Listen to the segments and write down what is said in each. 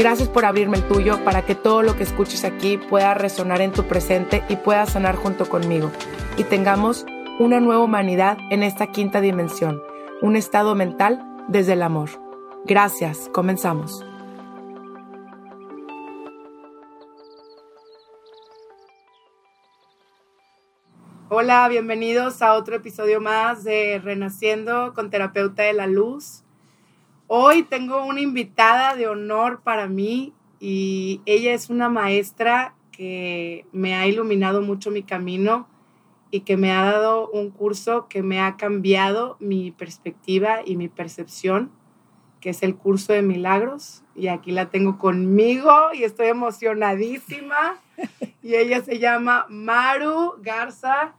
Gracias por abrirme el tuyo para que todo lo que escuches aquí pueda resonar en tu presente y pueda sanar junto conmigo. Y tengamos una nueva humanidad en esta quinta dimensión, un estado mental desde el amor. Gracias, comenzamos. Hola, bienvenidos a otro episodio más de Renaciendo con Terapeuta de la Luz. Hoy tengo una invitada de honor para mí y ella es una maestra que me ha iluminado mucho mi camino y que me ha dado un curso que me ha cambiado mi perspectiva y mi percepción, que es el curso de milagros. Y aquí la tengo conmigo y estoy emocionadísima. Y ella se llama Maru Garza.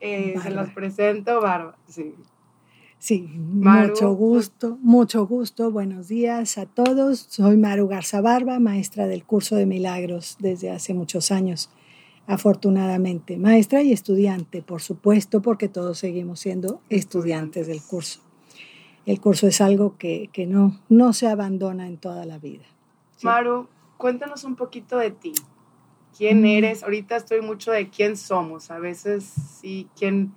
Eh, se las presento, Barba. Sí. Sí, mucho gusto, mucho gusto. Buenos días a todos. Soy Maru Garza Barba, maestra del curso de milagros desde hace muchos años, afortunadamente. Maestra y estudiante, por supuesto, porque todos seguimos siendo estudiantes del curso. El curso es algo que, no, no se abandona en toda la vida. Maru, cuéntanos un poquito de ti. ¿Quién mm. eres? Ahorita estoy mucho de quién somos. A veces sí, quién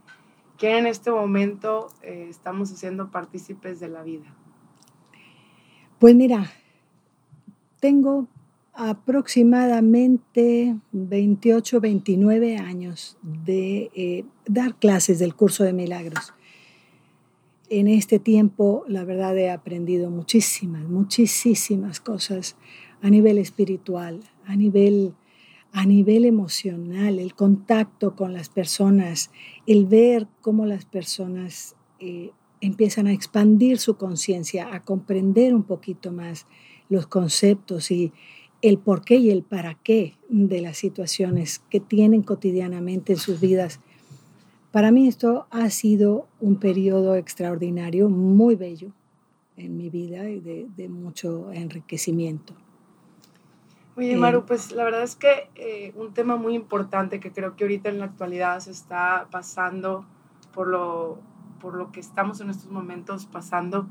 que en este momento eh, estamos haciendo partícipes de la vida? Pues mira, tengo aproximadamente 28, 29 años de eh, dar clases del curso de milagros. En este tiempo, la verdad, he aprendido muchísimas, muchísimas cosas a nivel espiritual, a nivel a nivel emocional, el contacto con las personas, el ver cómo las personas eh, empiezan a expandir su conciencia, a comprender un poquito más los conceptos y el por qué y el para qué de las situaciones que tienen cotidianamente en sus vidas. Para mí esto ha sido un periodo extraordinario, muy bello en mi vida y de mucho enriquecimiento. Oye, Maru, pues la verdad es que eh, un tema muy importante que creo que ahorita en la actualidad se está pasando por lo, por lo que estamos en estos momentos pasando,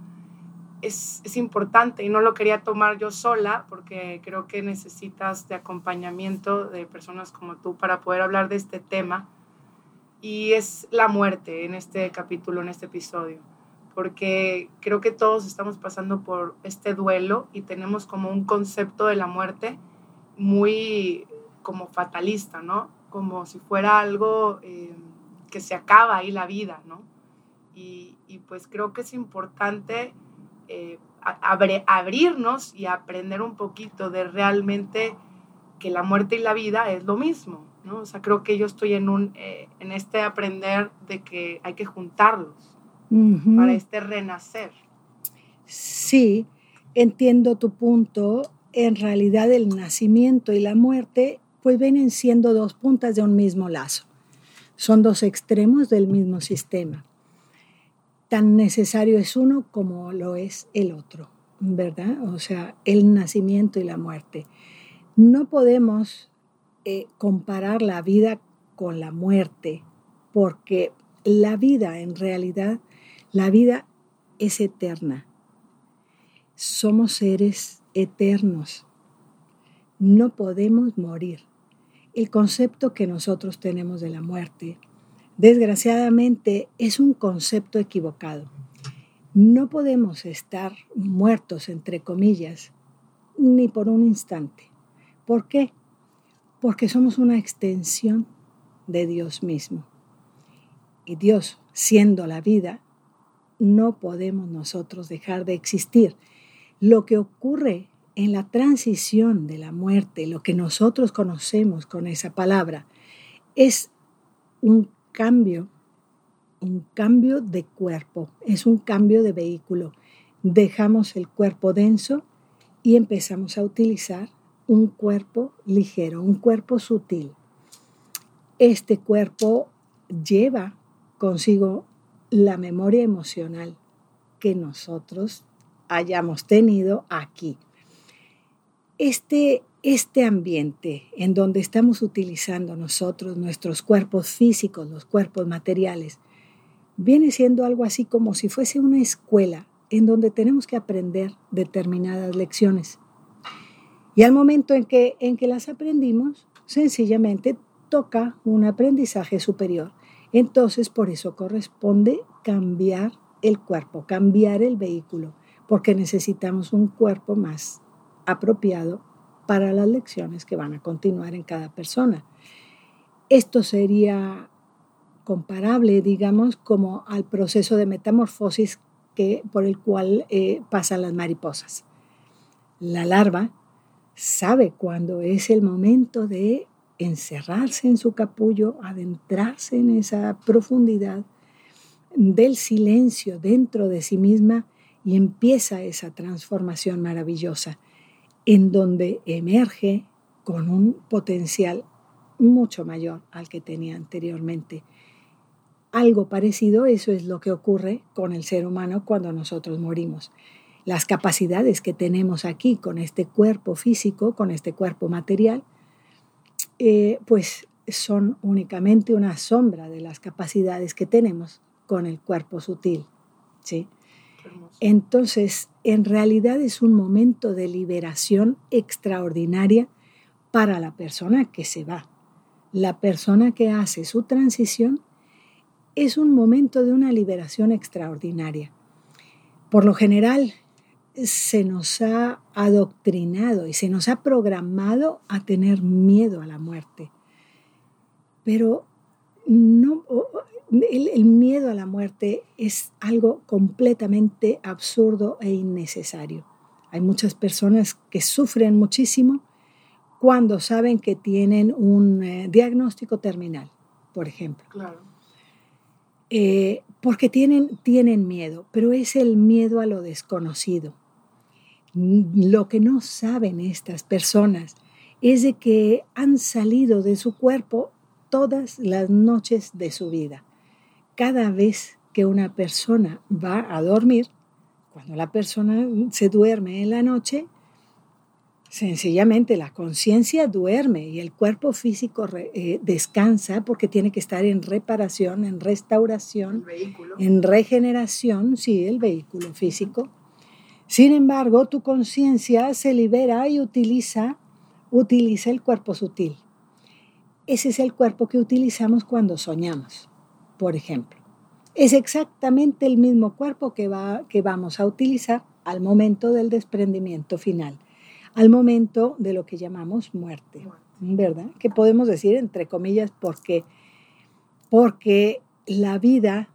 es, es, importante y no lo quería tomar yo sola porque creo que necesitas de acompañamiento de personas como tú para poder hablar de este tema y es la muerte en este capítulo, en este episodio, porque creo que todos estamos pasando por este duelo y tenemos como un concepto de la muerte muy como fatalista, ¿no? Como si fuera algo eh, que se acaba ahí la vida, ¿no? Y, pues creo que es importante eh, abrirnos y aprender un poquito de realmente que la muerte y la vida es lo mismo, ¿no? O sea, creo que yo estoy en, un, eh, en este aprender de que hay que juntarlos para este renacer. Sí, entiendo tu punto en realidad el nacimiento y la muerte pues vienen siendo dos puntas de un mismo lazo. Son dos extremos del mismo sistema. Tan necesario es uno como lo es el otro, ¿verdad? O sea, el nacimiento y la muerte. No podemos eh, comparar la vida con la muerte, porque la vida en realidad, la vida es eterna. Somos seres eternos. No podemos morir. El concepto que nosotros tenemos de la muerte, desgraciadamente, es un concepto equivocado. No podemos estar muertos, entre comillas, ni por un instante. ¿Por qué? Porque somos una extensión de Dios mismo. y Dios siendo la vida, no podemos nosotros dejar de existir. Lo que ocurre en la transición de la muerte, lo que nosotros conocemos con esa palabra, es un cambio, un cambio de cuerpo, es un cambio de vehículo. Dejamos el cuerpo denso y empezamos a utilizar un cuerpo ligero, un cuerpo sutil. Este cuerpo lleva consigo la memoria emocional que nosotros hayamos tenido aquí. Este, este ambiente en donde estamos utilizando nosotros nuestros cuerpos físicos, los cuerpos materiales, viene siendo algo así como si fuese una escuela en donde tenemos que aprender determinadas lecciones. Y al momento en que, en que las aprendimos, sencillamente toca un aprendizaje superior. Entonces, por eso corresponde cambiar el cuerpo, cambiar el vehículo, porque necesitamos un cuerpo más apropiado para las lecciones que van a continuar en cada persona. Esto sería comparable, digamos, como al proceso de metamorfosis que, por el cual eh, pasan las mariposas. La larva sabe cuándo es el momento de encerrarse en su capullo, adentrarse en esa profundidad del silencio dentro de sí misma y empieza esa transformación maravillosa en donde emerge con un potencial mucho mayor al que tenía anteriormente. Algo parecido, eso es lo que ocurre con el ser humano cuando nosotros morimos. Las capacidades que tenemos aquí con este cuerpo físico, con este cuerpo material, eh, pues son únicamente una sombra de las capacidades que tenemos con el cuerpo sutil. ¿sí? Entonces, en realidad es un momento de liberación extraordinaria para la persona que se va. La persona que hace su transición es un momento de una liberación extraordinaria. Por lo general, se nos ha adoctrinado y se nos ha programado a tener miedo a la muerte. Pero no, el, miedo a la muerte es algo completamente absurdo e innecesario. Hay muchas personas que sufren muchísimo cuando saben que tienen un eh, diagnóstico terminal, por ejemplo. Claro. Eh, porque tienen, tienen miedo, pero es el miedo a lo desconocido. Lo que no saben estas personas es de que han salido de su cuerpo todas las noches de su vida cada vez que una persona va a dormir, cuando la persona se duerme en la noche, sencillamente la conciencia duerme y el cuerpo físico eh, descansa porque tiene que estar en reparación, en restauración, en regeneración, sí, el vehículo físico. Sin embargo, tu conciencia se libera y utiliza, utiliza el cuerpo sutil. Ese es el cuerpo que utilizamos cuando soñamos por ejemplo. Es exactamente el mismo cuerpo que, va, que vamos a utilizar al momento del desprendimiento final, al momento de lo que llamamos muerte, ¿verdad? Que podemos decir entre comillas porque, porque la vida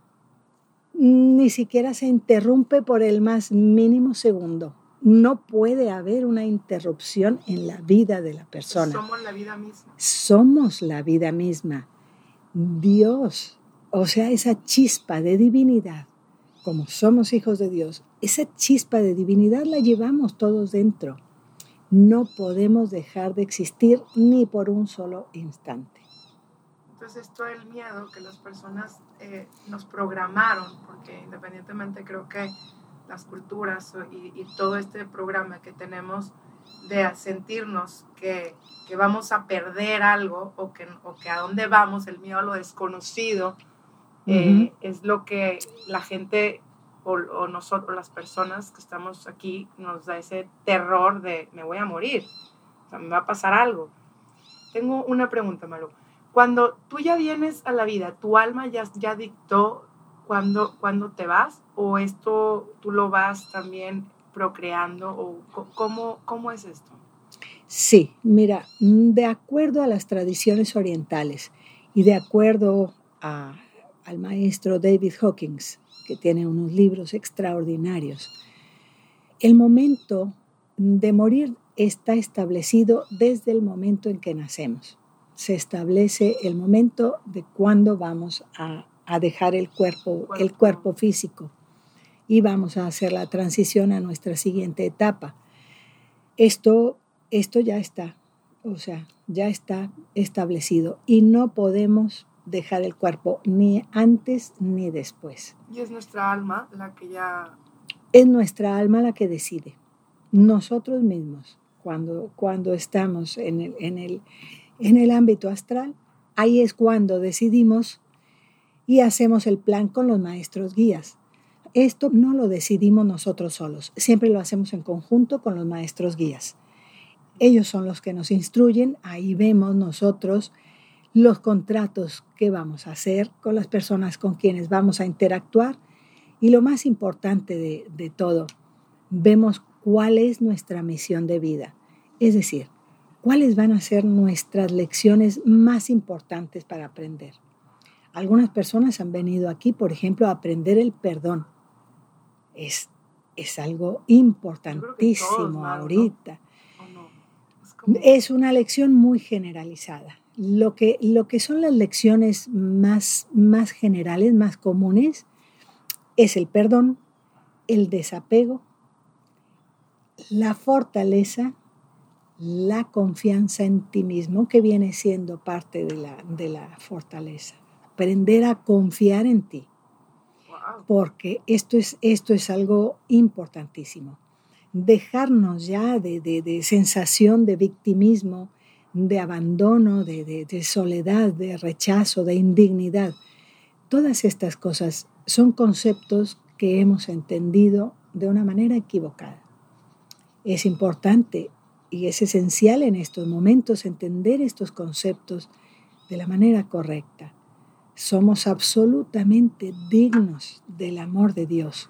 ni siquiera se interrumpe por el más mínimo segundo. No puede haber una interrupción en la vida de la persona. Somos la vida misma. Somos la vida misma. Dios o sea, esa chispa de divinidad, como somos hijos de Dios, esa chispa de divinidad la llevamos todos dentro. No podemos dejar de existir ni por un solo instante. Entonces, esto el miedo que las personas eh, nos programaron, porque independientemente creo que las culturas y, todo este programa que tenemos de sentirnos que, que, vamos a perder algo o que, o que a dónde vamos, el miedo a lo desconocido, eh, es lo que la gente o, nosotros, las personas que estamos aquí, nos da ese terror de me voy a morir, o sea, me va a pasar algo. Tengo una pregunta, Malu. Cuando tú ya vienes a la vida, ¿tu alma ya, ya dictó cuándo, cuando te vas? ¿O esto tú lo vas también procreando? ¿O cómo, cómo es esto? Sí, mira, de acuerdo a las tradiciones orientales y de acuerdo a al maestro David Hawkins, que tiene unos libros extraordinarios. El momento de morir está establecido desde el momento en que nacemos. Se establece el momento de cuándo vamos a, dejar el cuerpo, el cuerpo físico y vamos a hacer la transición a nuestra siguiente etapa. Esto, esto ya está, o sea, ya está establecido y no podemos dejar el cuerpo ni antes ni después. Y es nuestra alma la que ya... Es nuestra alma la que decide. Nosotros mismos, cuando, cuando estamos en el, en, el, en el ámbito astral, ahí es cuando decidimos y hacemos el plan con los maestros guías. Esto no lo decidimos nosotros solos, siempre lo hacemos en conjunto con los maestros guías. Ellos son los que nos instruyen, ahí vemos nosotros los contratos que vamos a hacer con las personas con quienes vamos a interactuar y lo más importante de, de todo, vemos cuál es nuestra misión de vida, es decir, cuáles van a ser nuestras lecciones más importantes para aprender. Algunas personas han venido aquí, por ejemplo, a aprender el perdón. Es, es algo importantísimo ahorita. Es una lección muy generalizada. Lo que, lo que son las lecciones más, más generales, más comunes, es el perdón, el desapego, la fortaleza, la confianza en ti mismo, que viene siendo parte de la, de la fortaleza. Aprender a confiar en ti, porque esto es, esto es algo importantísimo. Dejarnos ya de, sensación de victimismo, de abandono, de, soledad, de rechazo, de indignidad. Todas estas cosas son conceptos que hemos entendido de una manera equivocada. Es importante y es esencial en estos momentos entender estos conceptos de la manera correcta. Somos absolutamente dignos del amor de Dios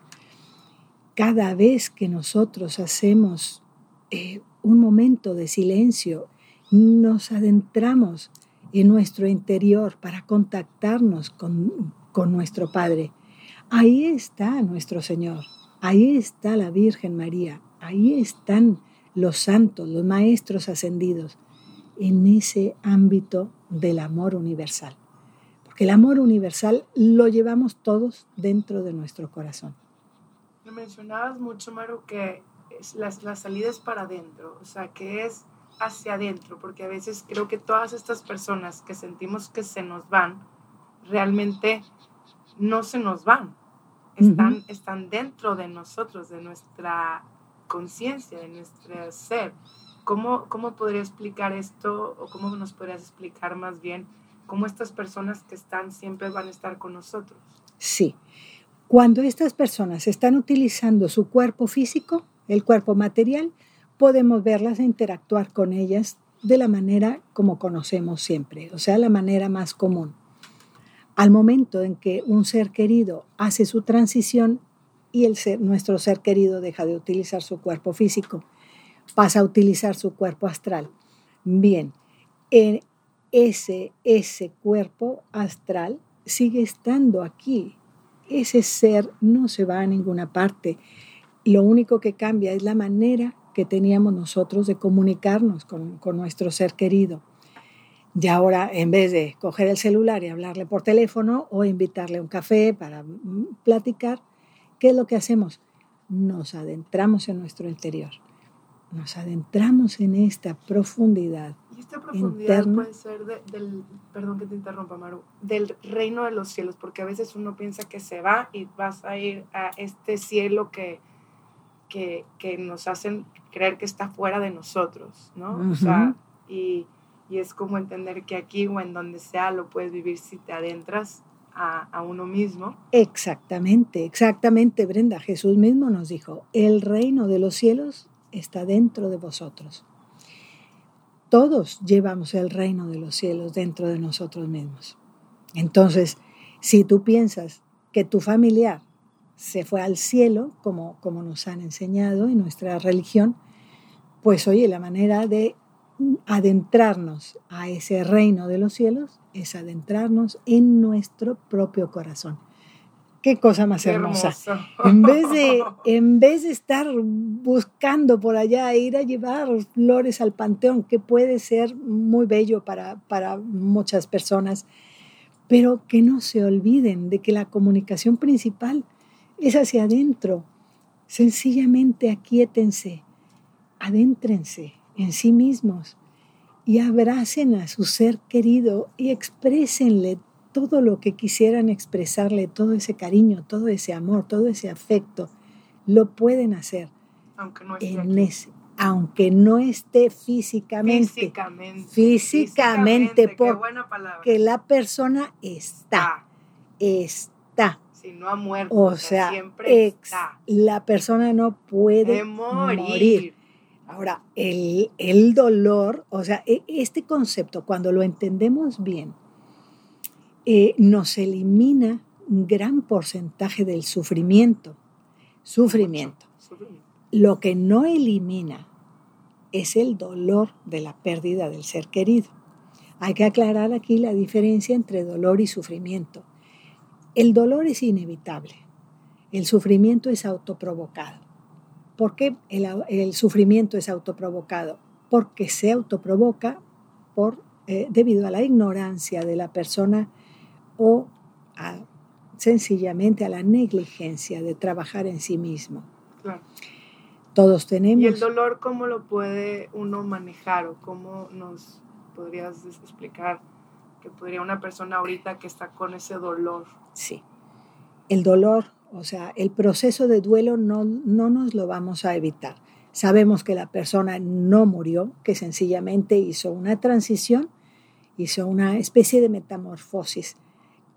cada vez que nosotros hacemos eh, un momento de silencio, nos adentramos en nuestro interior para contactarnos con, con nuestro Padre. Ahí está nuestro Señor, ahí está la Virgen María, ahí están los santos, los maestros ascendidos, en ese ámbito del amor universal. Porque el amor universal lo llevamos todos dentro de nuestro corazón mencionabas mucho, Maru, que la salida es para adentro, o sea, que es hacia adentro, porque a veces creo que todas estas personas que sentimos que se nos van, realmente no se nos van, están, están dentro de nosotros, de nuestra conciencia, de nuestro ser. ¿Cómo, ¿Cómo podría explicar esto o cómo nos podrías explicar más bien cómo estas personas que están siempre van a estar con nosotros? Sí, cuando estas personas están utilizando su cuerpo físico, el cuerpo material, podemos verlas e interactuar con ellas de la manera como conocemos siempre, o sea, la manera más común. Al momento en que un ser querido hace su transición y el ser, nuestro ser querido deja de utilizar su cuerpo físico, pasa a utilizar su cuerpo astral. Bien, en ese, ese cuerpo astral sigue estando aquí ese ser no se va a ninguna parte. Lo único que cambia es la manera que teníamos nosotros de comunicarnos con, nuestro ser querido. Y ahora, en vez de coger el celular y hablarle por teléfono o invitarle a un café para mm, platicar, ¿qué es lo que hacemos? Nos adentramos en nuestro interior. Nos adentramos en esta profundidad esta profundidad puede ser del, perdón que te interrumpa, Maru, del reino de los cielos, porque a veces uno piensa que se va y vas a ir a este cielo que, que, que nos hacen creer que está fuera de nosotros, ¿no? O sea, y, y, es como entender que aquí o en donde sea lo puedes vivir si te adentras a, a uno mismo. Exactamente, exactamente, Brenda. Jesús mismo nos dijo, el reino de los cielos está dentro de vosotros. Todos llevamos el reino de los cielos dentro de nosotros mismos. Entonces, si tú piensas que tu familiar se fue al cielo, como, como nos han enseñado en nuestra religión, pues oye, la manera de adentrarnos a ese reino de los cielos es adentrarnos en nuestro propio corazón. Qué cosa más hermosa. En vez, de, en vez de estar buscando por allá, ir a llevar flores al panteón, que puede ser muy bello para, para muchas personas, pero que no se olviden de que la comunicación principal es hacia adentro. Sencillamente aquíétense, adéntrense en sí mismos y abracen a su ser querido y exprésenle todo lo que quisieran expresarle, todo ese cariño, todo ese amor, todo ese afecto, lo pueden hacer. Aunque no esté, en ese, aunque no esté físicamente. Físicamente. Físicamente, porque que la persona está. Está. Si no ha muerto, o sea, siempre está. la persona no puede morir. Ahora, el, el dolor, o sea, e, este concepto, cuando lo entendemos bien, eh, nos elimina un gran porcentaje del sufrimiento. Sufrimiento. Lo que no elimina es el dolor de la pérdida del ser querido. Hay que aclarar aquí la diferencia entre dolor y sufrimiento. El dolor es inevitable, el sufrimiento es autoprovocado. ¿Por qué el, sufrimiento es autoprovocado? Porque se autoprovoca por, eh, debido a la ignorancia de la persona o sencillamente a la negligencia de trabajar en sí mismo. Todos tenemos... ¿Y el dolor cómo lo puede uno manejar o cómo nos podrías explicar que podría una persona ahorita que está con ese dolor? Sí. El dolor, o sea, el proceso de duelo no, no nos lo vamos a evitar. Sabemos que la persona no murió, que sencillamente hizo una transición, hizo una especie de metamorfosis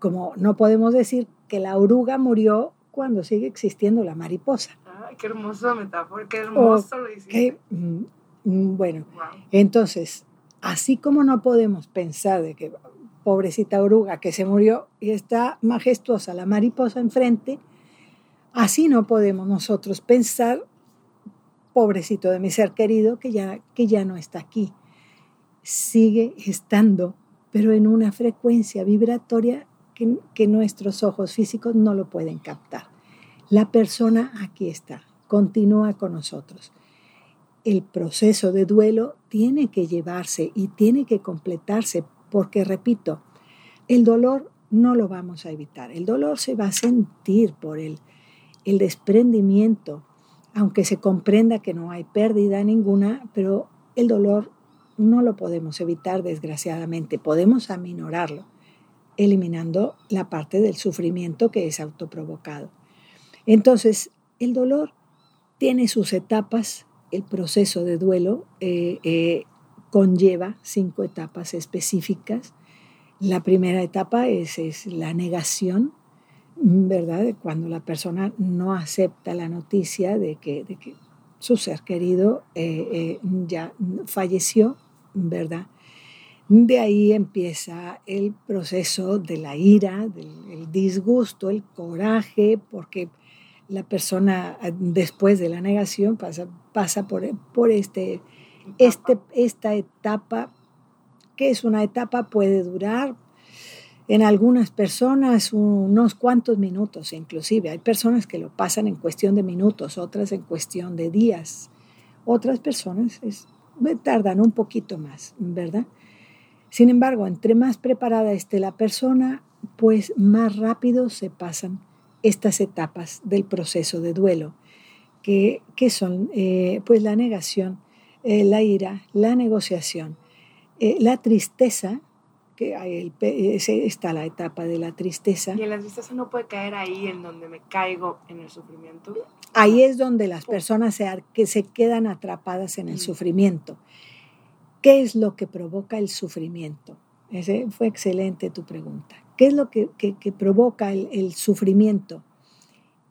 como no podemos decir que la oruga murió cuando sigue existiendo la mariposa. Ay, qué hermosa metáfora, qué hermoso lo hiciste. Mm, mm, bueno, entonces, así como no podemos pensar de que pobrecita oruga que se murió y está majestuosa la mariposa enfrente, así no podemos nosotros pensar, pobrecito de mi ser querido, que ya, que ya no está aquí. Sigue estando, pero en una frecuencia vibratoria que, nuestros ojos físicos no lo pueden captar. La persona aquí está, continúa con nosotros. El proceso de duelo tiene que llevarse y tiene que completarse porque, repito, el dolor no lo vamos a evitar. El dolor se va a sentir por el, el desprendimiento, aunque se comprenda que no hay pérdida ninguna, pero el dolor no lo podemos evitar desgraciadamente, podemos aminorarlo, eliminando la parte del sufrimiento que es autoprovocado. Entonces, el dolor tiene sus etapas, el proceso de duelo eh, eh, conlleva cinco etapas específicas. La primera etapa es, es, la negación, ¿verdad? Cuando la persona no acepta la noticia de que, de que su ser querido eh, ya falleció, ¿verdad? De ahí empieza el proceso de la ira, del disgusto, el coraje, porque la persona después de la negación pasa, pasa por, por este, este, esta etapa, que es una etapa, puede durar en algunas personas unos cuantos minutos inclusive. Hay personas que lo pasan en cuestión de minutos, otras en cuestión de días. Otras personas tardan un poquito más, ¿verdad? Sin embargo, entre más preparada esté la persona, pues más rápido se pasan estas etapas del proceso de duelo, que, son eh, pues la negación, eh, la ira, la negociación, eh, la tristeza, que hay está la etapa de la tristeza. Y en la tristeza no puede caer ahí en donde me caigo en el sufrimiento. Ahí es donde las personas se, que se quedan atrapadas en el mm. sufrimiento. ¿Qué es lo que provoca el sufrimiento? Ese fue excelente tu pregunta. ¿Qué es lo que, provoca el, sufrimiento?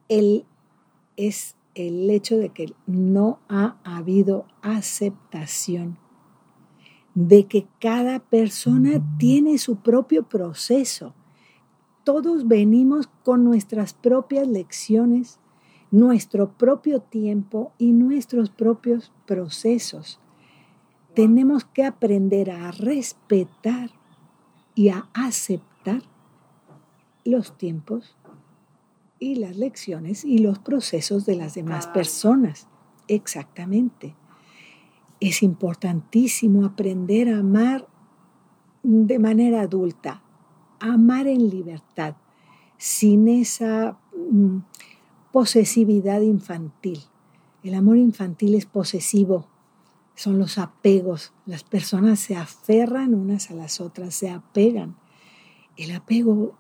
El, es el hecho de que no ha habido aceptación de que cada persona tiene su propio proceso. Todos venimos con nuestras propias lecciones, nuestro propio tiempo y nuestros propios procesos. Tenemos que aprender a respetar y a aceptar los tiempos y las lecciones y los procesos de las demás personas. Exactamente. Es importantísimo aprender a amar de manera adulta, amar en libertad, sin esa mm, posesividad infantil. El amor infantil es posesivo, son los apegos. Las personas se aferran unas a las otras, se apegan. El apego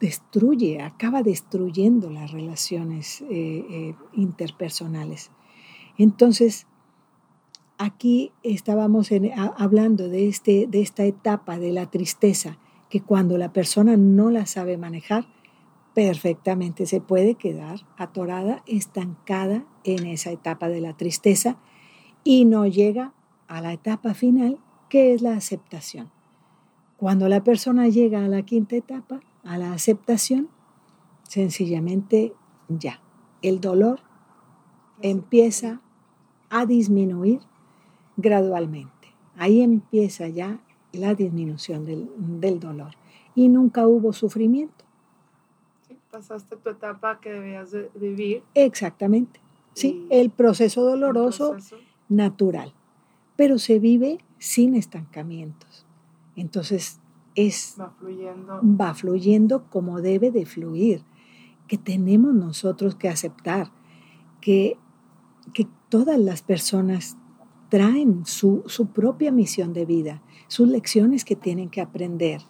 destruye, acaba destruyendo las relaciones eh, eh, interpersonales. Entonces, aquí estábamos hablando de, este, de esta etapa de la tristeza, que cuando la persona no la sabe manejar, perfectamente se puede quedar atorada, estancada en esa etapa de la tristeza y no llega a la etapa final, que es la aceptación. Cuando la persona llega a la quinta etapa, a la aceptación, sencillamente ya, el dolor empieza a disminuir gradualmente. Ahí empieza ya la disminución del, dolor. Y nunca hubo sufrimiento. pasaste tu etapa que debías vivir. Exactamente. Sí, el proceso doloroso natural. Pero se vive sin estancamientos. Entonces, es, va fluyendo. va fluyendo como debe de fluir, que tenemos nosotros que aceptar, que, que todas las personas traen su, su, propia misión de vida, sus lecciones que tienen que aprender.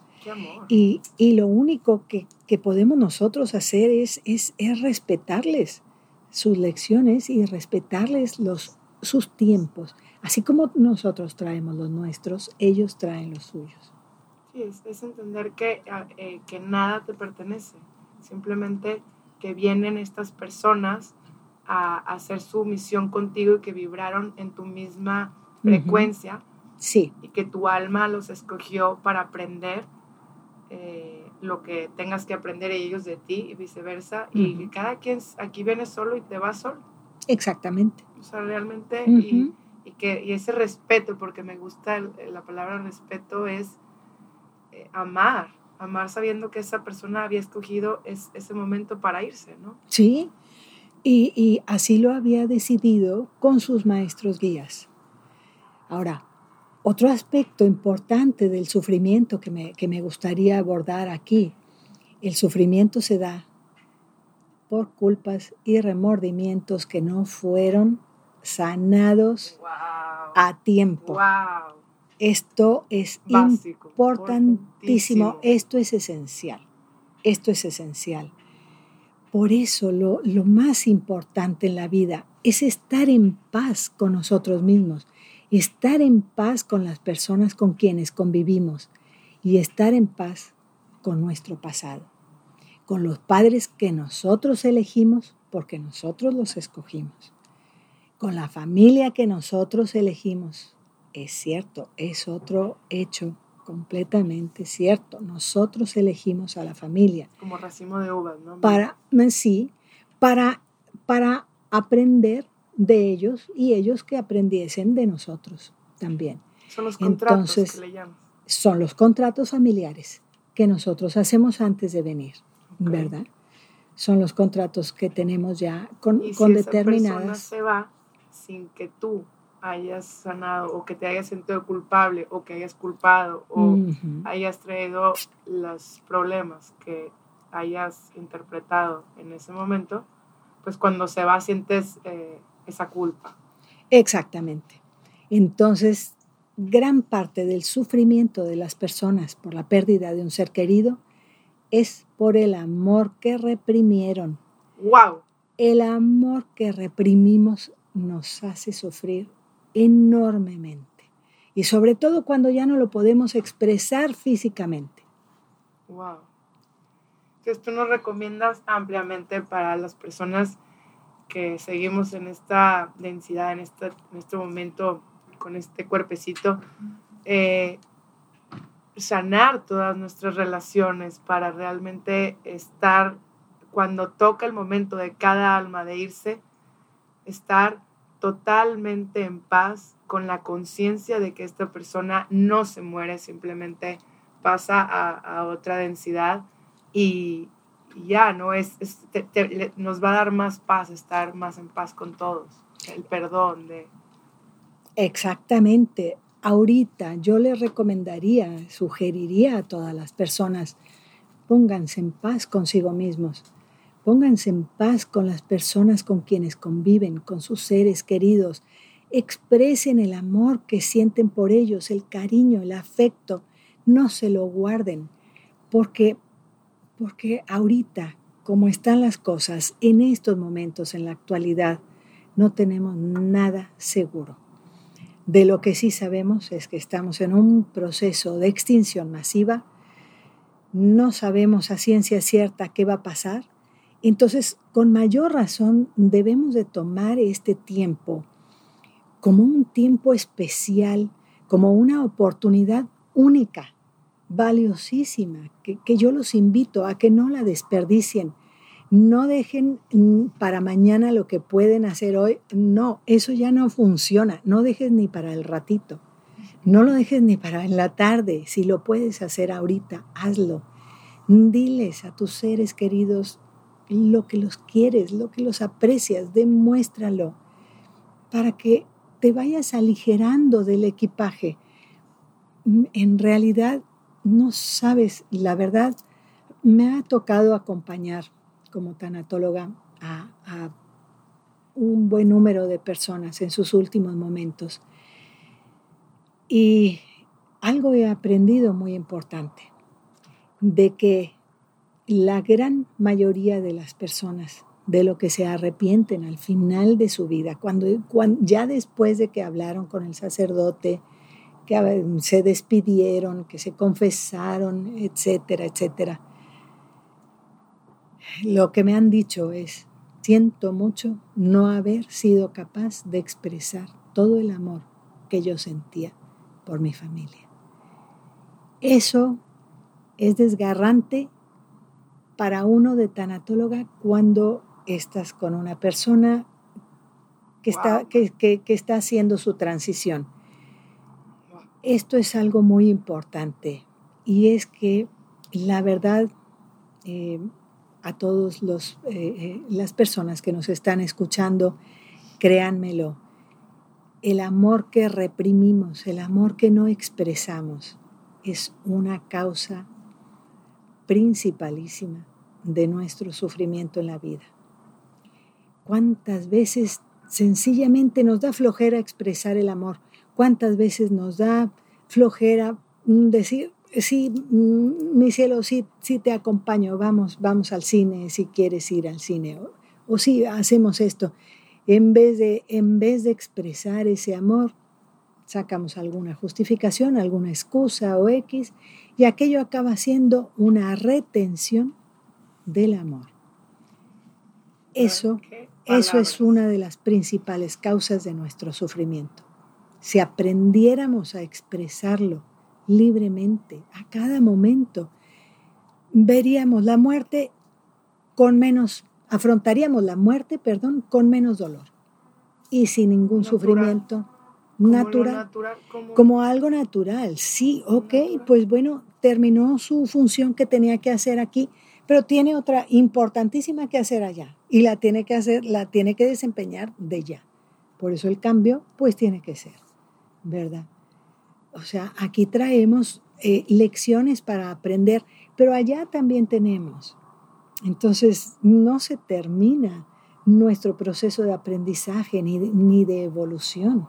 Y, y, lo único que, que, podemos nosotros hacer es, es, es, respetarles sus lecciones y respetarles los, sus tiempos. Así como nosotros traemos los nuestros, ellos traen los suyos es, entender que, ah, eh, que nada te pertenece, simplemente que vienen estas personas a, hacer su misión contigo y que vibraron en tu misma frecuencia. Sí. Y que tu alma los escogió para aprender eh, lo que tengas que aprender ellos de ti y viceversa. Y que cada quien aquí viene solo y te va solo. Exactamente. O sea, realmente, y, y, que, y ese respeto, porque me gusta la palabra respeto, es amar, amar sabiendo que esa persona había escogido ese momento para irse, ¿no? Sí, y, así lo había decidido con sus maestros guías. Ahora, otro aspecto importante del sufrimiento que me, que me gustaría abordar aquí, el sufrimiento se da por culpas y remordimientos que no fueron sanados a tiempo. Wow. Esto es importantísimo, esto es esencial, esto es esencial. Por eso lo, lo más importante en la vida es estar en paz con nosotros mismos, estar en paz con las personas con quienes convivimos y estar en paz con nuestro pasado, con los padres que nosotros elegimos porque nosotros los escogimos, con la familia que nosotros elegimos es cierto, es otro hecho completamente cierto. Nosotros elegimos a la familia. Como racimo de uvas, ¿no? Para, sí, para, para aprender de ellos y ellos que aprendiesen de nosotros también. Son los contratos que le llaman. Son los contratos familiares que nosotros hacemos antes de venir, ¿verdad? Son los contratos que tenemos ya con, ¿Y con si determinadas. Esa persona se va sin que tú hayas sanado o que te hayas sentido culpable o que hayas culpado o hayas traído los problemas que hayas interpretado en ese momento, pues cuando se va sientes eh, esa culpa. Exactamente. Entonces, gran parte del sufrimiento de las personas por la pérdida de un ser querido es por el amor que reprimieron. ¡Wow! El amor que reprimimos nos hace sufrir enormemente. Y sobre todo cuando ya no lo podemos expresar físicamente. Wow. Entonces tú nos recomiendas ampliamente para las personas que seguimos en esta densidad, en este, en este momento, con este cuerpecito, eh, sanar todas nuestras relaciones para realmente estar, cuando toca el momento de cada alma de irse, estar totalmente en paz con la conciencia de que esta persona no se muere, simplemente pasa a, otra densidad y, ya, ¿no? Es, nos va a dar más paz, estar más en paz con todos, el perdón de... Exactamente. Ahorita yo le recomendaría, sugeriría a todas las personas, pónganse en paz consigo mismos, pónganse en paz con las personas con quienes conviven, con sus seres queridos, expresen el amor que sienten por ellos, el cariño, el afecto, no se lo guarden, porque, porque ahorita, como están las cosas, en estos momentos, en la actualidad, no tenemos nada seguro. De lo que sí sabemos es que estamos en un proceso de extinción masiva, no sabemos a ciencia cierta qué va a pasar, entonces con mayor razón debemos de tomar este tiempo como un tiempo especial, como una oportunidad única, valiosísima, que, que yo los invito a que no la desperdicien, no dejen mm, para mañana lo que pueden hacer hoy. No, eso ya no funciona. No dejes ni para el ratito. No lo dejes ni para en la tarde. Si lo puedes hacer ahorita, hazlo. Diles a tus seres queridos lo que los quieres, lo que los aprecias, demuéstralo para que te vayas aligerando del equipaje. En realidad, no sabes, la verdad, me ha tocado acompañar como tanatóloga a, un buen número de personas en sus últimos momentos. Y algo he aprendido muy importante, de que la gran mayoría de las personas de lo que se arrepienten al final de su vida, cuando, ya después de que hablaron con el sacerdote, que se despidieron, que se confesaron, etcétera, etcétera, lo que me han dicho es, siento mucho no haber sido capaz de expresar todo el amor que yo sentía por mi familia. Eso es desgarrante para uno de tanatóloga cuando estás con una persona que, está, que, está haciendo su transición. Esto es algo muy importante y es que la verdad eh, a todas eh, eh, las personas que nos están escuchando, créanmelo, el amor que reprimimos, el amor que no expresamos, es una causa principalísima de nuestro sufrimiento en la vida. ¿Cuántas veces sencillamente nos da flojera expresar el amor? ¿Cuántas veces nos da flojera mm, decir, sí, mm, mi cielo, sí, sí te acompaño, vamos, vamos al cine si quieres ir al cine, o, o sí, hacemos esto. En vez, de, en vez de expresar ese amor, sacamos alguna justificación, alguna excusa o X, y aquello acaba siendo una retención del amor. Eso, eso es una de las principales causas de nuestro sufrimiento. Si aprendiéramos a expresarlo libremente, a cada momento. Veríamos la muerte con menos, afrontaríamos la muerte, perdón, con menos dolor y sin ningún sufrimiento natural, como, algo natural. Sí, ok, pues bueno, terminó su función que tenía que hacer aquí, pero tiene otra importantísima que hacer allá y la tiene que hacer, la tiene que desempeñar de ya. Por eso el cambio, pues tiene que ser, ¿verdad? O sea, aquí traemos eh, lecciones para aprender, pero allá también tenemos. Entonces, no se termina nuestro proceso de aprendizaje ni de, evolución.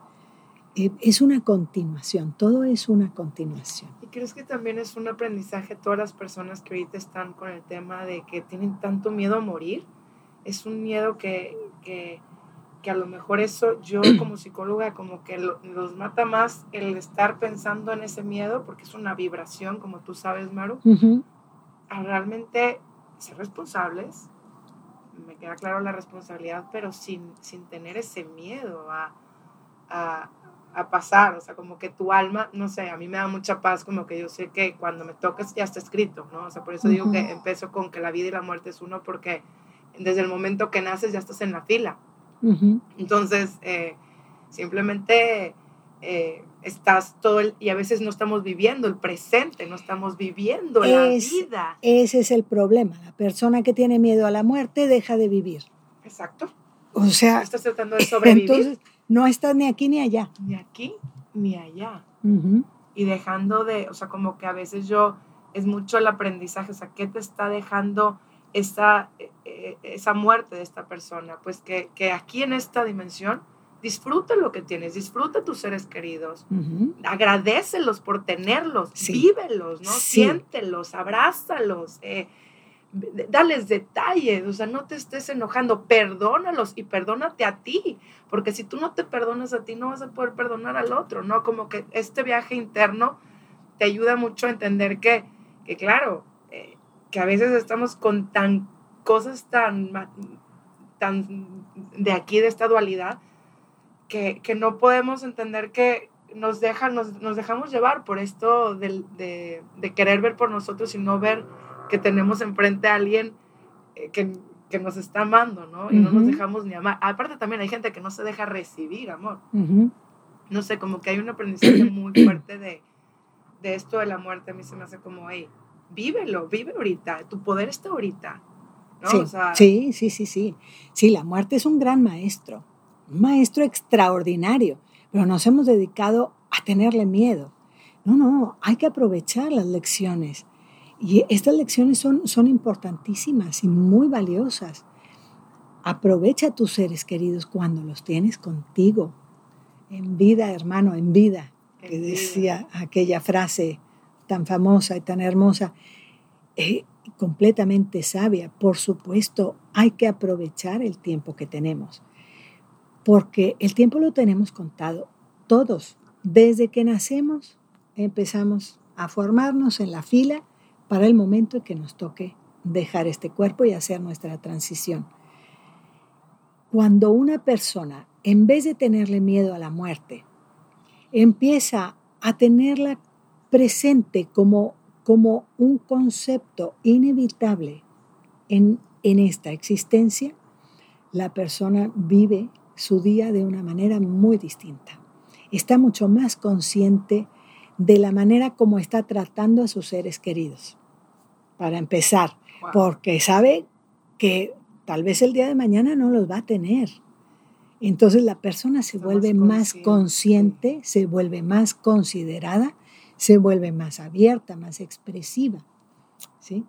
Eh, es una continuación, todo es una continuación. ¿Y crees que también es un aprendizaje todas las personas que ahorita están con el tema de que tienen tanto miedo a morir? Es un miedo que, que que a lo mejor eso yo como psicóloga como que los mata más el estar pensando en ese miedo, porque es una vibración, como tú sabes, Maru, a realmente ser responsables, me queda claro la responsabilidad, pero sin, sin tener ese miedo a, a, a, pasar, o sea, como que tu alma, no sé, a mí me da mucha paz, como que yo sé que cuando me toques ya está escrito, ¿no? O sea, por eso digo que empiezo con que la vida y la muerte es uno, porque desde el momento que naces ya estás en la fila Entonces, eh, simplemente eh, estás todo el, y a veces no estamos viviendo el presente, no estamos viviendo la vida. Ese es el problema. La persona que tiene miedo a la muerte deja de vivir. Exacto. O sea, estás tratando de sobrevivir. Entonces, no estás ni aquí ni allá. Ni aquí ni allá. Y dejando de, o sea, como que a veces yo, es mucho el aprendizaje, o sea, ¿qué te está dejando esa, e, e, esa muerte de esta persona? Pues que, que aquí en esta dimensión disfruta lo que tienes, disfruta tus seres queridos, agradecelos por tenerlos, vívelos, ¿no? Siéntelos, abrázalos, eh, dales detalles, o sea, no te estés enojando, perdónalos y perdónate a ti, porque si tú no te perdonas a ti, no vas a poder perdonar al otro, ¿no? Como que este viaje interno te ayuda mucho a entender que, que claro, eh, que a veces estamos con tan cosas tan, tan de aquí, de esta dualidad, que, que no podemos entender que nos, deja, nos, nos dejamos llevar por esto de, de, querer ver por nosotros y no ver que tenemos enfrente a alguien eh, que, que nos está amando, ¿no? Y no nos dejamos ni amar. Aparte también hay gente que no se deja recibir amor. No sé, como que hay un aprendizaje muy fuerte de, de esto de la muerte. A mí se me hace como, hey, vívelo, vive ahorita, tu poder está ahorita. ¿no? Sí, sí, sí, sí, sí. Sí, la muerte es un gran maestro un maestro extraordinario, pero nos hemos dedicado a tenerle miedo. No, no, hay que aprovechar las lecciones. Y estas lecciones son, son importantísimas y muy valiosas. Aprovecha a tus seres queridos cuando los tienes contigo. En vida, hermano, en vida. Que decía aquella frase tan famosa y tan hermosa. Eh, completamente sabia. Por supuesto, hay que aprovechar el tiempo que tenemos porque el tiempo lo tenemos contado todos. Desde que nacemos empezamos a formarnos en la fila para el momento en que nos toque dejar este cuerpo y hacer nuestra transición. Cuando una persona, en vez de tenerle miedo a la muerte, empieza a tenerla presente como, como un concepto inevitable en, en esta existencia, la persona vive su día de una manera muy distinta. Está mucho más consciente de la manera como está tratando a sus seres queridos, para empezar, porque sabe que tal vez el día de mañana no los va a tener. Entonces la persona se vuelve más consciente, se vuelve más considerada, se vuelve más abierta, más expresiva. ¿sí?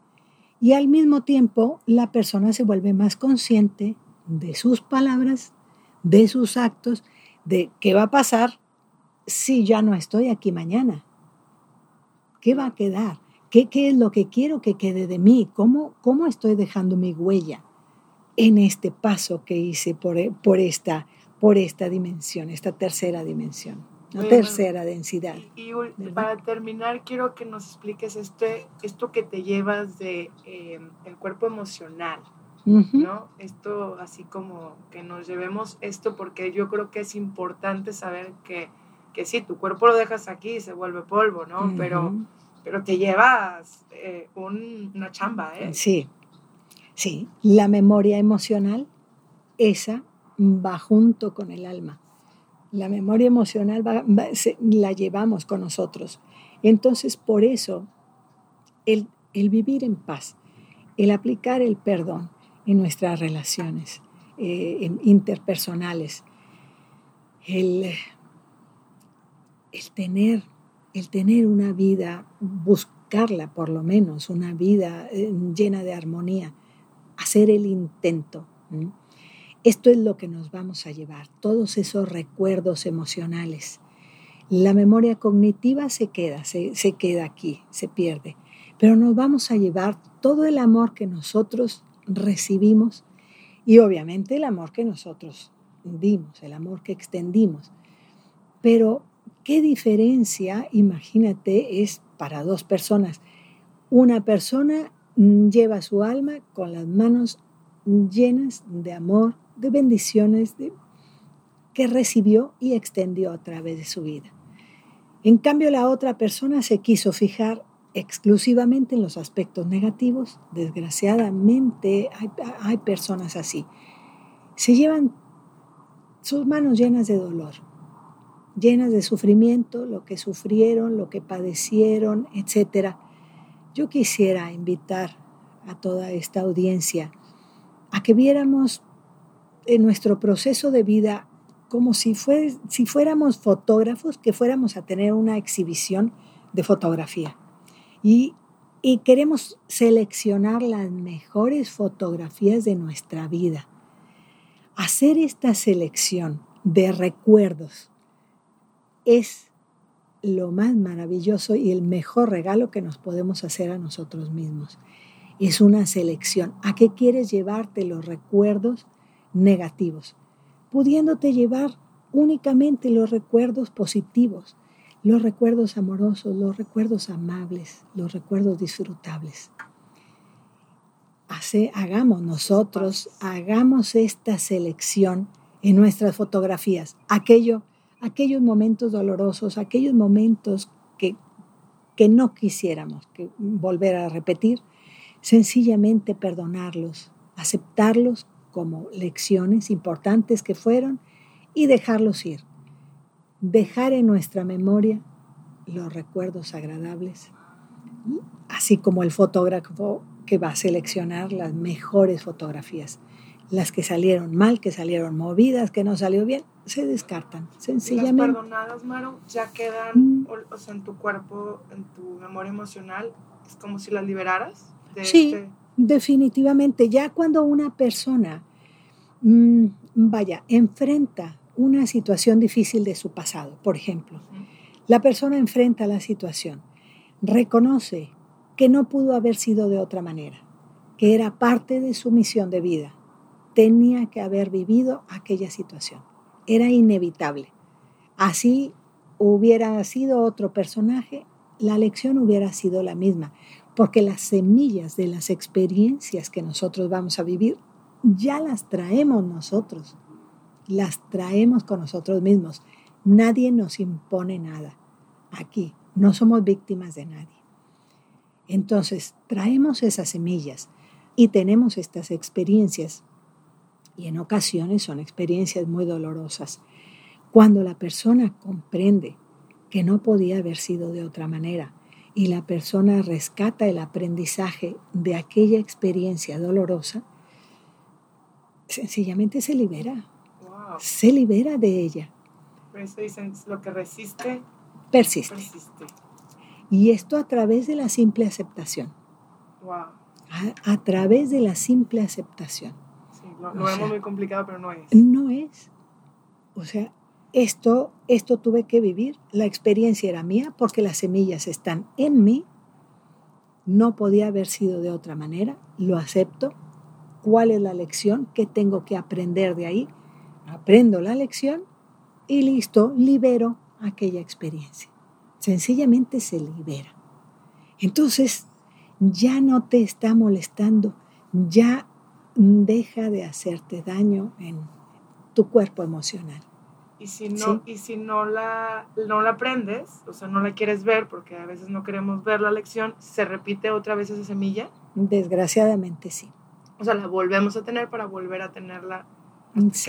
Y al mismo tiempo la persona se vuelve más consciente de sus palabras de sus actos, de qué va a pasar si ya no estoy aquí mañana. ¿Qué va a quedar? ¿Qué, qué es lo que quiero que quede de mí? ¿Cómo, ¿Cómo estoy dejando mi huella en este paso que hice por, por, esta, por esta dimensión, esta tercera dimensión? La tercera densidad. Y, para terminar, quiero que nos expliques este, esto que te llevas de eh, el cuerpo emocional. ¿no? Esto así como que nos llevemos esto porque yo creo que es importante saber que, que sí, tu cuerpo lo dejas aquí y se vuelve polvo, ¿no? pero, pero te llevas eh, una chamba, ¿eh? Sí, sí. La memoria emocional, esa va junto con el alma. La memoria emocional la llevamos con nosotros. Entonces, por eso, el, el vivir en paz, el aplicar el perdón, en nuestras relaciones eh, interpersonales. El, el, tener, el tener una vida, buscarla por lo menos, una vida eh, llena de armonía, hacer el intento. Esto es lo que nos vamos a llevar, todos esos recuerdos emocionales. La memoria cognitiva se queda, se, se queda aquí, se pierde, pero nos vamos a llevar todo el amor que nosotros recibimos y obviamente el amor que nosotros dimos, el amor que extendimos. Pero, ¿qué diferencia, imagínate, es para dos personas? Una persona lleva su alma con las manos llenas de amor, de bendiciones que recibió y extendió a través de su vida. En cambio, la otra persona se quiso fijar exclusivamente en los aspectos negativos. Desgraciadamente hay, personas así. Se llevan sus manos llenas de dolor, llenas de sufrimiento, lo que sufrieron, lo que padecieron, etc. Yo quisiera invitar a toda esta audiencia a que viéramos en nuestro proceso de vida como si, si fuéramos fotógrafos, que fuéramos a tener una exhibición de fotografía. Y queremos seleccionar las mejores fotografías de nuestra vida. Hacer esta selección de recuerdos es lo más maravilloso y el mejor regalo que nos podemos hacer a nosotros mismos. Es una selección. ¿A qué quieres llevarte los recuerdos negativos? Pudiéndote llevar únicamente los recuerdos positivos los recuerdos amorosos, los recuerdos amables, los recuerdos disfrutables. Hace, hagamos nosotros, hagamos esta selección en nuestras fotografías, aquello, aquellos momentos dolorosos, aquellos momentos que, que no quisiéramos volver a repetir, sencillamente perdonarlos, aceptarlos como lecciones importantes que fueron y dejarlos ir dejar en nuestra memoria los recuerdos agradables, así como el fotógrafo que va a seleccionar las mejores fotografías. Las que salieron mal, que salieron movidas, que no salió bien, se descartan, sencillamente. Las perdonadas, Maro, ya quedan mm. en tu cuerpo, en tu memoria emocional, es como si las liberaras. sí, este definitivamente. Ya cuando una persona, mm, vaya, enfrenta una situación difícil de su pasado, por ejemplo. La persona enfrenta la situación, reconoce que no pudo haber sido de otra manera, que era parte de su misión de vida. Tenía que haber vivido aquella situación. Era inevitable. Así hubiera sido otro personaje, la lección hubiera sido la misma, porque las semillas de las experiencias que nosotros vamos a vivir ya las traemos nosotros las traemos con nosotros mismos. Nadie nos impone nada. Aquí no somos víctimas de nadie. Entonces, traemos esas semillas y tenemos estas experiencias. Y en ocasiones son experiencias muy dolorosas. Cuando la persona comprende que no podía haber sido de otra manera y la persona rescata el aprendizaje de aquella experiencia dolorosa, sencillamente se libera se libera de ella. Por eso dicen, lo que resiste, persiste. Y esto a través de la simple aceptación. Wow. A, través de la simple aceptación. Sí, lo, vemos muy complicado, pero no es. No es. O sea, esto, esto tuve que vivir, la experiencia era mía porque las semillas están en mí, no podía haber sido de otra manera, lo acepto, cuál es la lección, qué tengo que aprender de ahí aprendo la lección y listo, libero aquella experiencia. Sencillamente se libera. Entonces, ya no te está molestando, ya deja de hacerte daño en tu cuerpo emocional. Y si no, y si no la, no la aprendes, o sea, no la quieres ver, porque a veces no queremos ver la lección, ¿se repite otra vez esa semilla? Desgraciadamente sí. O sea, la volvemos a tener para volver a tenerla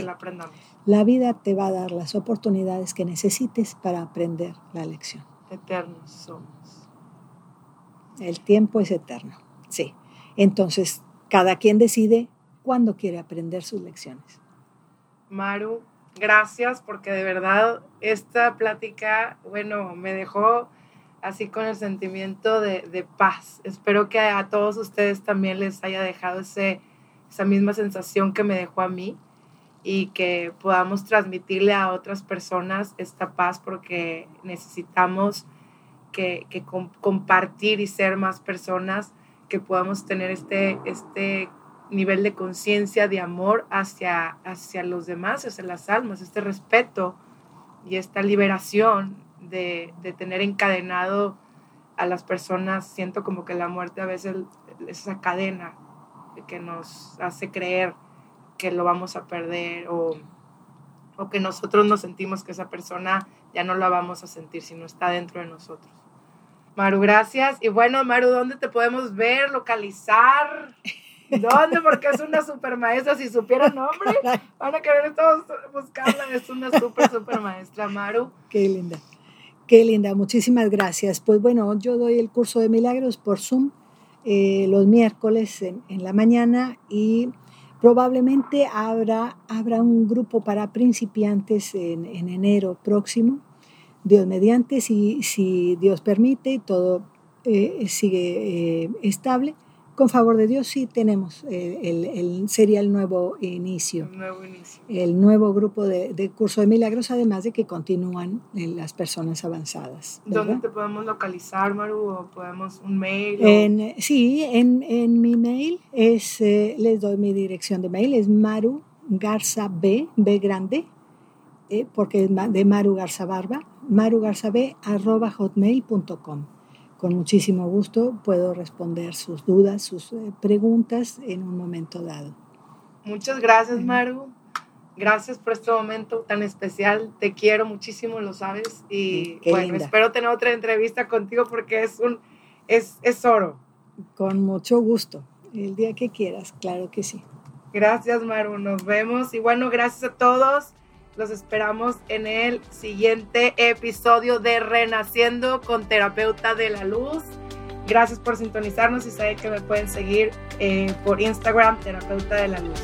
la aprendamos. La vida te va a dar las oportunidades que necesites para aprender la lección. Eternos somos. El tiempo es eterno, sí. Entonces, cada quien decide cuándo quiere aprender sus lecciones. Maru, gracias porque de verdad esta plática, bueno, me dejó así con el sentimiento de, de paz. Espero que a todos ustedes también les haya dejado ese, esa misma sensación que me dejó a mí y que podamos transmitirle a otras personas esta paz porque necesitamos que, compartir y ser más personas, que podamos tener este, este nivel de conciencia, de amor hacia, hacia los demás, hacia las almas, este respeto y esta liberación de, de tener encadenado a las personas. Siento como que la muerte a veces es esa cadena que nos hace creer que lo vamos a perder o, o que nosotros nos sentimos que esa persona ya no la vamos a sentir si no está dentro de nosotros. Maru, gracias. Y bueno, Maru, ¿dónde te podemos ver, localizar? ¿Dónde? Porque es una super maestra. Si supieran nombre, van a querer todos buscarla. Es una super, super maestra, Maru. Qué linda. Qué linda. Muchísimas gracias. Pues bueno, yo doy el curso de milagros por Zoom eh, los miércoles en, en, la mañana y probablemente habrá, habrá un grupo para principiantes en, en enero próximo. Dios mediante, si, si Dios permite y todo eh, sigue eh, estable con favor de Dios sí tenemos, eh, el, el, sería el nuevo inicio. El nuevo inicio. El nuevo grupo de, de, curso de milagros, además de que continúan las personas avanzadas. ¿verdad? ¿Dónde te podemos localizar, Maru? ¿O podemos un mail? En, sí, en, en, mi mail es, eh, les doy mi dirección de mail, es Maru Garza B, B grande, eh, porque es de Maru Garza Barba, marugarzab arroba hotmail.com con muchísimo gusto puedo responder sus dudas, sus eh, preguntas en un momento dado. Muchas gracias, Maru. Gracias por este momento tan especial. Te quiero muchísimo, lo sabes. Y Qué bueno, linda. espero tener otra entrevista contigo porque es un es, es oro. Con mucho gusto. El día que quieras, claro que sí. Gracias, Maru. Nos vemos. Y bueno, gracias a todos. Los esperamos en el siguiente episodio de Renaciendo con Terapeuta de la Luz. Gracias por sintonizarnos y saben que me pueden seguir eh, por Instagram, Terapeuta de la Luz.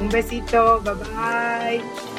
Un besito, bye bye.